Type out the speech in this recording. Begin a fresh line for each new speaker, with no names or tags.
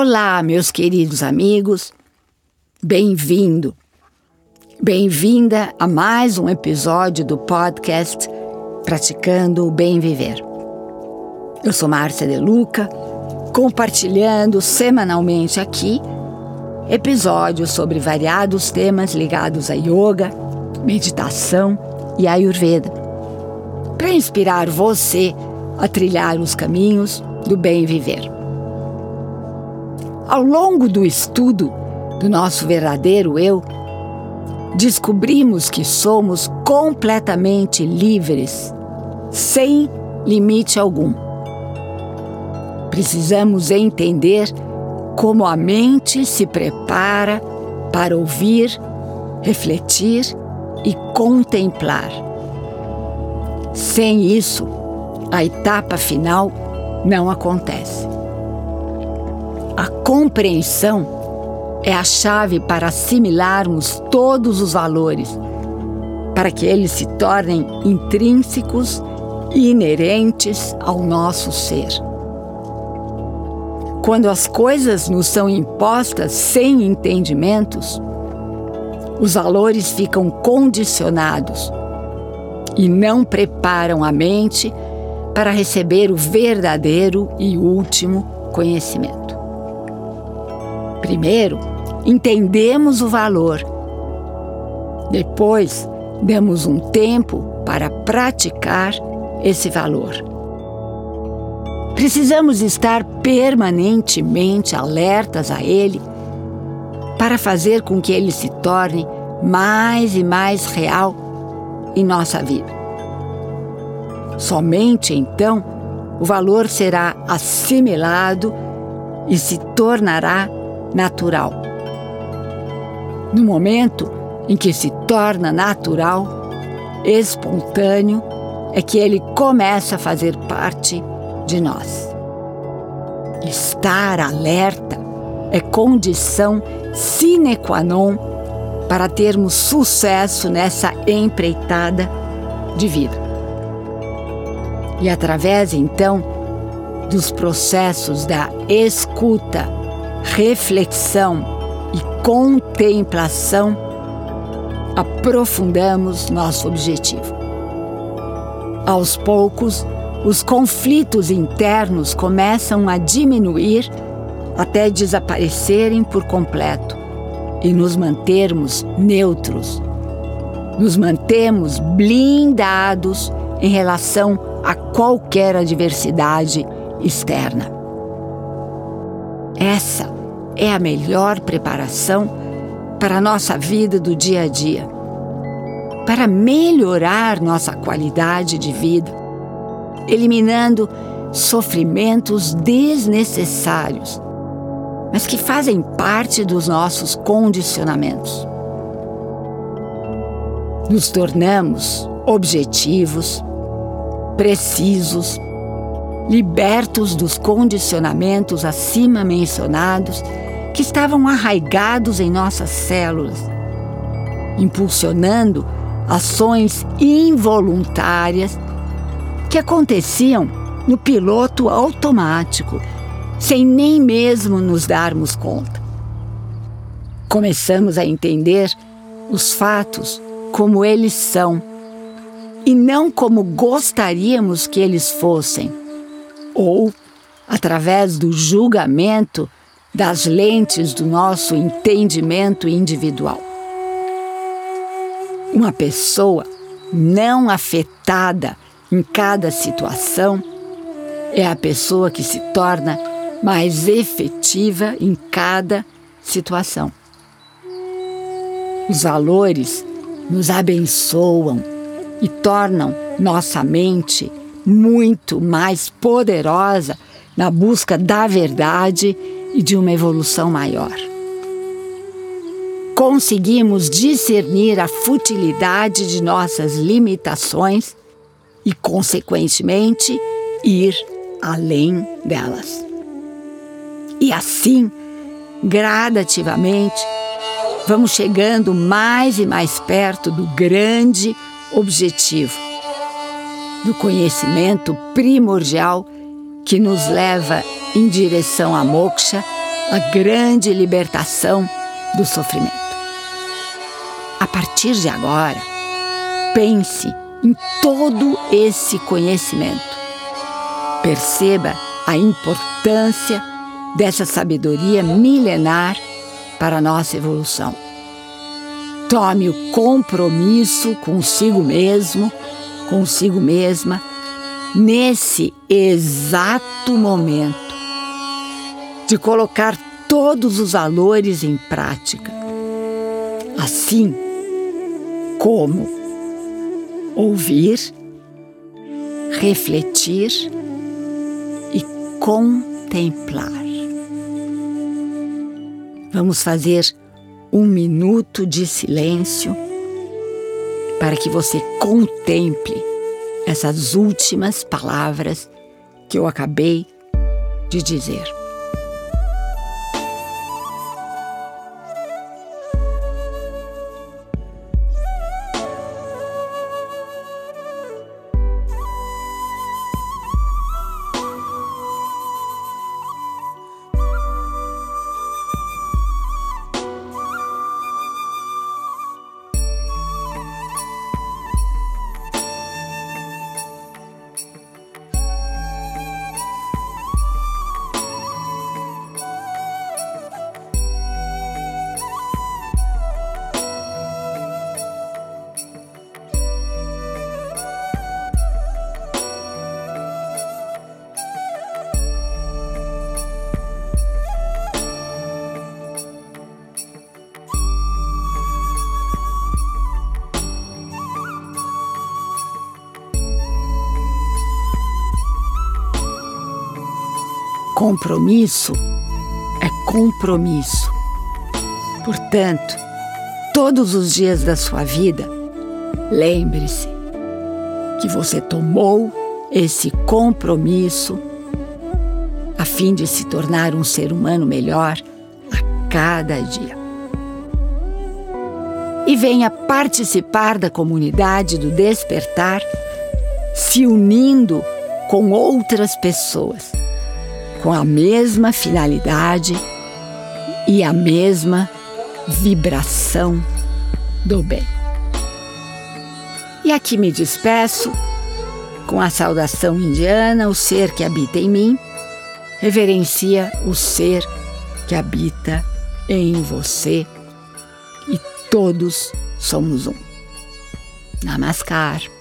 Olá, meus queridos amigos, bem-vindo, bem-vinda a mais um episódio do podcast Praticando o Bem Viver. Eu sou Márcia De Luca, compartilhando semanalmente aqui episódios sobre variados temas ligados a yoga, meditação e ayurveda, para inspirar você a trilhar os caminhos do bem viver. Ao longo do estudo do nosso verdadeiro eu, descobrimos que somos completamente livres, sem limite algum. Precisamos entender como a mente se prepara para ouvir, refletir e contemplar. Sem isso, a etapa final não acontece. A compreensão é a chave para assimilarmos todos os valores, para que eles se tornem intrínsecos e inerentes ao nosso ser. Quando as coisas nos são impostas sem entendimentos, os valores ficam condicionados e não preparam a mente para receber o verdadeiro e último conhecimento. Primeiro, entendemos o valor. Depois, damos um tempo para praticar esse valor. Precisamos estar permanentemente alertas a ele para fazer com que ele se torne mais e mais real em nossa vida. Somente então o valor será assimilado e se tornará natural. No momento em que se torna natural, espontâneo, é que ele começa a fazer parte de nós. Estar alerta é condição sine qua non para termos sucesso nessa empreitada de vida. E através então dos processos da escuta reflexão e contemplação, aprofundamos nosso objetivo. Aos poucos, os conflitos internos começam a diminuir até desaparecerem por completo e nos mantermos neutros. Nos mantemos blindados em relação a qualquer adversidade externa. Essa é a melhor preparação para a nossa vida do dia a dia, para melhorar nossa qualidade de vida, eliminando sofrimentos desnecessários, mas que fazem parte dos nossos condicionamentos. Nos tornamos objetivos, precisos, libertos dos condicionamentos acima mencionados que estavam arraigados em nossas células, impulsionando ações involuntárias que aconteciam no piloto automático, sem nem mesmo nos darmos conta. Começamos a entender os fatos como eles são e não como gostaríamos que eles fossem, ou através do julgamento das lentes do nosso entendimento individual. Uma pessoa não afetada em cada situação é a pessoa que se torna mais efetiva em cada situação. Os valores nos abençoam e tornam nossa mente muito mais poderosa na busca da verdade e de uma evolução maior. Conseguimos discernir a futilidade de nossas limitações e, consequentemente, ir além delas. E assim, gradativamente, vamos chegando mais e mais perto do grande objetivo, do conhecimento primordial que nos leva em direção a moksha a grande libertação do sofrimento. A partir de agora, pense em todo esse conhecimento. Perceba a importância dessa sabedoria milenar para a nossa evolução. Tome o compromisso consigo mesmo, consigo mesma, nesse exato momento, de colocar todos os valores em prática. Assim como ouvir, refletir e contemplar. Vamos fazer um minuto de silêncio para que você contemple essas últimas palavras que eu acabei de dizer. Compromisso é compromisso. Portanto, todos os dias da sua vida, lembre-se que você tomou esse compromisso a fim de se tornar um ser humano melhor a cada dia. E venha participar da comunidade do despertar, se unindo com outras pessoas com a mesma finalidade e a mesma vibração do bem. E aqui me despeço com a saudação indiana: o ser que habita em mim reverencia o ser que habita em você e todos somos um. Namaskar.